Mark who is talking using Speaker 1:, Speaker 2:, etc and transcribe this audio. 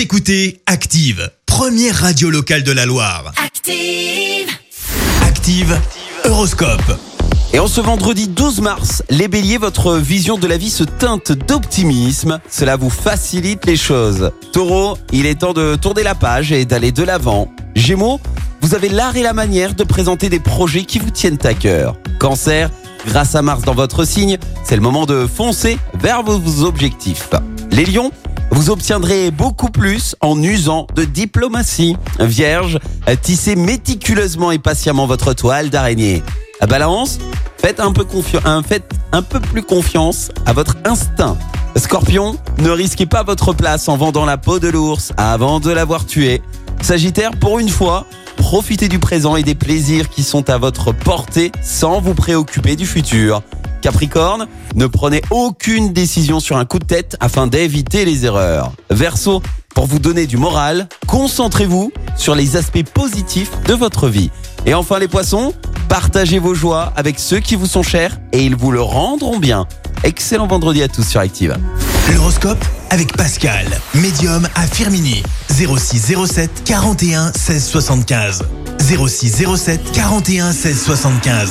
Speaker 1: Vous écoutez Active, première radio locale de la Loire.
Speaker 2: Active.
Speaker 1: Active, Horoscope.
Speaker 3: Et en ce vendredi 12 mars, les béliers, votre vision de la vie se teinte d'optimisme. Cela vous facilite les choses. Taureau, il est temps de tourner la page et d'aller de l'avant. Gémeaux, vous avez l'art et la manière de présenter des projets qui vous tiennent à cœur. Cancer, grâce à Mars dans votre signe, c'est le moment de foncer vers vos objectifs. Les lions, vous obtiendrez beaucoup plus en usant de diplomatie. Vierge, tissez méticuleusement et patiemment votre toile d'araignée. Balance, faites un peu faites un peu plus confiance à votre instinct. Scorpion, ne risquez pas votre place en vendant la peau de l'ours avant de l'avoir tué. Sagittaire, pour une fois, profitez du présent et des plaisirs qui sont à votre portée sans vous préoccuper du futur. Capricorne, ne prenez aucune décision sur un coup de tête afin d'éviter les erreurs. Verseau, pour vous donner du moral, concentrez-vous sur les aspects positifs de votre vie. Et enfin les poissons, partagez vos joies avec ceux qui vous sont chers et ils vous le rendront bien. Excellent vendredi à tous sur Active.
Speaker 1: L'horoscope avec Pascal, médium à Firmini. 06 07 41 16 75. 06 07 41 16 75.